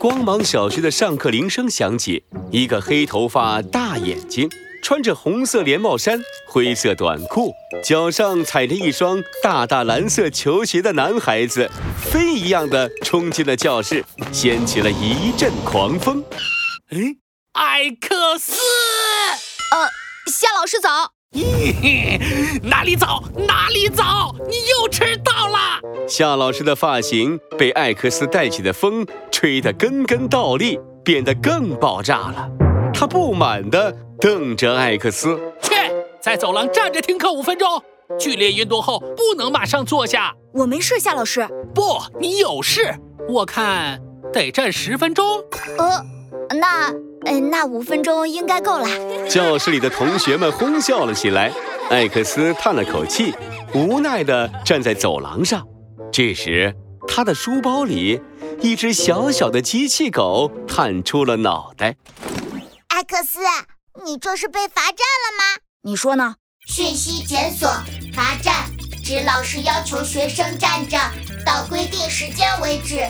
光芒小学的上课铃声响起，一个黑头发、大眼睛、穿着红色连帽衫、灰色短裤、脚上踩着一双大大蓝色球鞋的男孩子，飞一样的冲进了教室，掀起了一阵狂风。哎，艾克斯！呃，夏老师早。咦，哪里早哪里早，你又迟到了。夏老师的发型被艾克斯带起的风吹得根根倒立，变得更爆炸了。他不满地瞪着艾克斯：“切，在走廊站着听课五分钟，剧烈运动后不能马上坐下。”我没事，夏老师。不，你有事。我看得站十分钟。呃，那。嗯，那五分钟应该够了。教室里的同学们哄笑了起来。艾克斯叹了口气，无奈地站在走廊上。这时，他的书包里，一只小小的机器狗探出了脑袋。艾克斯，你这是被罚站了吗？你说呢？讯息检索，罚站，指老师要求学生站着到规定时间为止。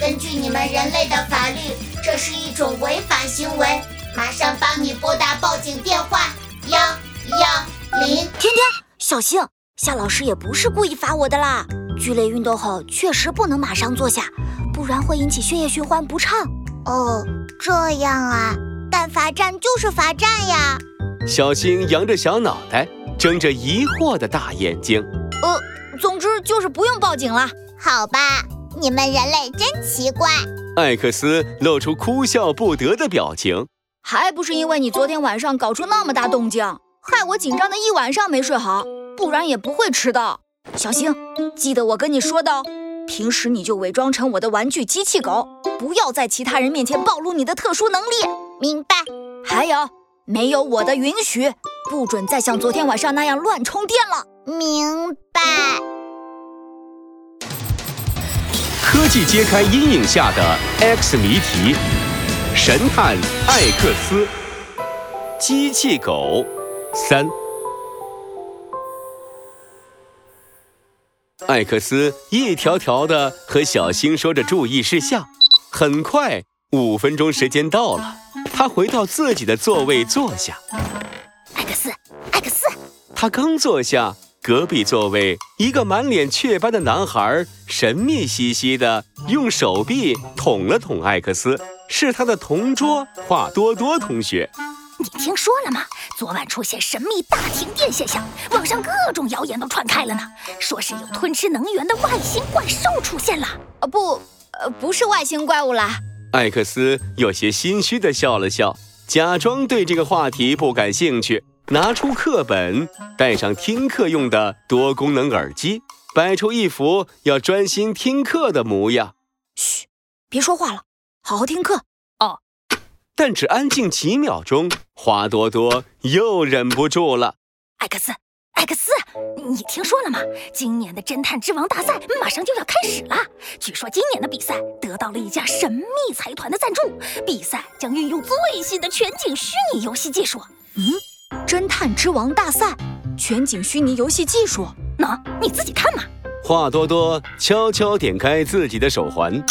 根据你们人类的法律，这是一种违法行为，马上帮你拨打报警电话幺幺零。天天，小心，夏老师也不是故意罚我的啦。剧烈运动后确实不能马上坐下，不然会引起血液循环不畅。哦，这样啊，但罚站就是罚站呀。小新扬着小脑袋，睁着疑惑的大眼睛。呃，总之就是不用报警了，好吧。你们人类真奇怪！艾克斯露出哭笑不得的表情。还不是因为你昨天晚上搞出那么大动静，害我紧张的一晚上没睡好，不然也不会迟到。小星，记得我跟你说的，平时你就伪装成我的玩具机器狗，不要在其他人面前暴露你的特殊能力。明白。还有，没有我的允许，不准再像昨天晚上那样乱充电了。明科技揭开阴影下的 X 谜题，神探艾克斯，机器狗三。艾克斯一条条的和小新说着注意事项。很快，五分钟时间到了，他回到自己的座位坐下。艾克斯，艾克斯，他刚坐下。隔壁座位，一个满脸雀斑的男孩神秘兮兮的用手臂捅了捅艾克斯，是他的同桌华多多同学。你听说了吗？昨晚出现神秘大停电现象，网上各种谣言都传开了呢，说是有吞吃能源的外星怪兽出现了。呃，不，呃，不是外星怪物啦。艾克斯有些心虚的笑了笑，假装对这个话题不感兴趣。拿出课本，戴上听课用的多功能耳机，摆出一副要专心听课的模样。嘘，别说话了，好好听课哦。但只安静几秒钟，花多多又忍不住了。艾克斯，艾克斯，你听说了吗？今年的侦探之王大赛马上就要开始了。据说今年的比赛得到了一家神秘财团的赞助，比赛将运用最新的全景虚拟游戏技术。嗯。侦探之王大赛，全景虚拟游戏技术，喏，你自己看嘛。华多多悄悄点开自己的手环，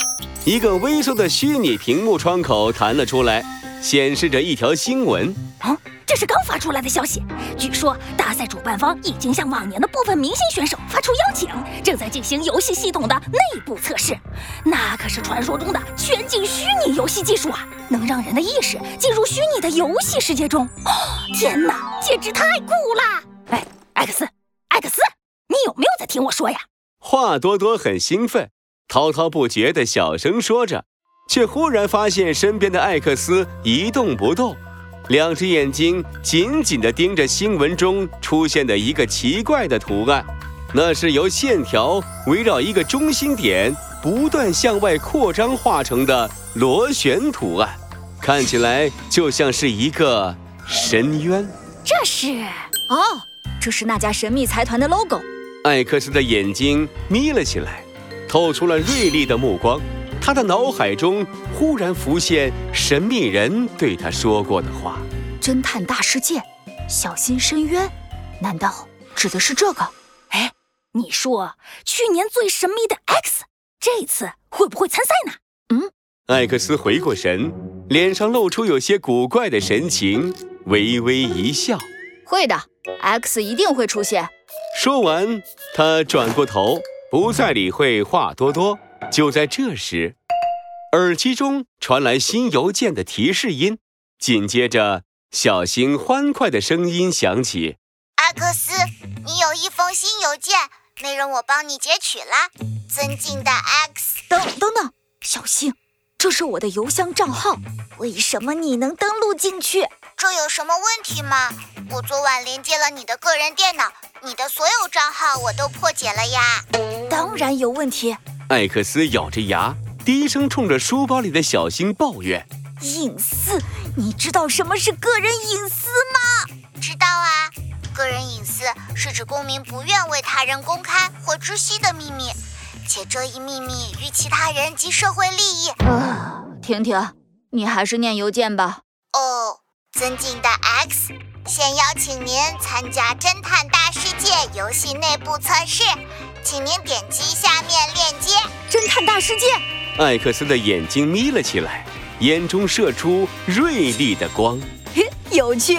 一个微缩的虚拟屏幕窗口弹了出来，显示着一条新闻。啊，这是刚发出来的消息。据说大赛主办方已经向往年的部分明星选手发出邀请，正在进行游戏系统的内部测试。那可是传说中的全景虚拟游戏技术啊，能让人的意识进入虚拟的游戏世界中。哦天哪，简直太酷了！哎，艾克斯，艾克斯，你有没有在听我说呀？话多多很兴奋，滔滔不绝地小声说着，却忽然发现身边的艾克斯一动不动，两只眼睛紧紧地盯着新闻中出现的一个奇怪的图案，那是由线条围绕一个中心点不断向外扩张画成的螺旋图案，看起来就像是一个。深渊，这是哦，这是那家神秘财团的 logo。艾克斯的眼睛眯了起来，透出了锐利的目光。他的脑海中忽然浮现神秘人对他说过的话：“侦探大世界，小心深渊。”难道指的是这个？哎，你说去年最神秘的 X，这次会不会参赛呢？嗯，艾克斯回过神，脸上露出有些古怪的神情，微微一笑。会的，X 一定会出现。说完，他转过头，不再理会话多多。就在这时，耳机中传来新邮件的提示音，紧接着小星欢快的声音响起：“阿克斯，你有一封新邮件，内容我帮你截取了。尊敬的 X，等等等，小星，这是我的邮箱账号，为什么你能登录进去？这有什么问题吗？我昨晚连接了你的个人电脑，你的所有账号我都破解了呀。当然有问题。”艾克斯咬着牙。低声冲着书包里的小星抱怨：“隐私，你知道什么是个人隐私吗？知道啊，个人隐私是指公民不愿为他人公开或知悉的秘密，且这一秘密与其他人及社会利益。”啊，婷婷，你还是念邮件吧。哦，尊敬的 X，现邀请您参加侦探大世界游戏内部测试，请您点击下面链接。侦探大世界。艾克斯的眼睛眯了起来，眼中射出锐利的光。嘿有趣。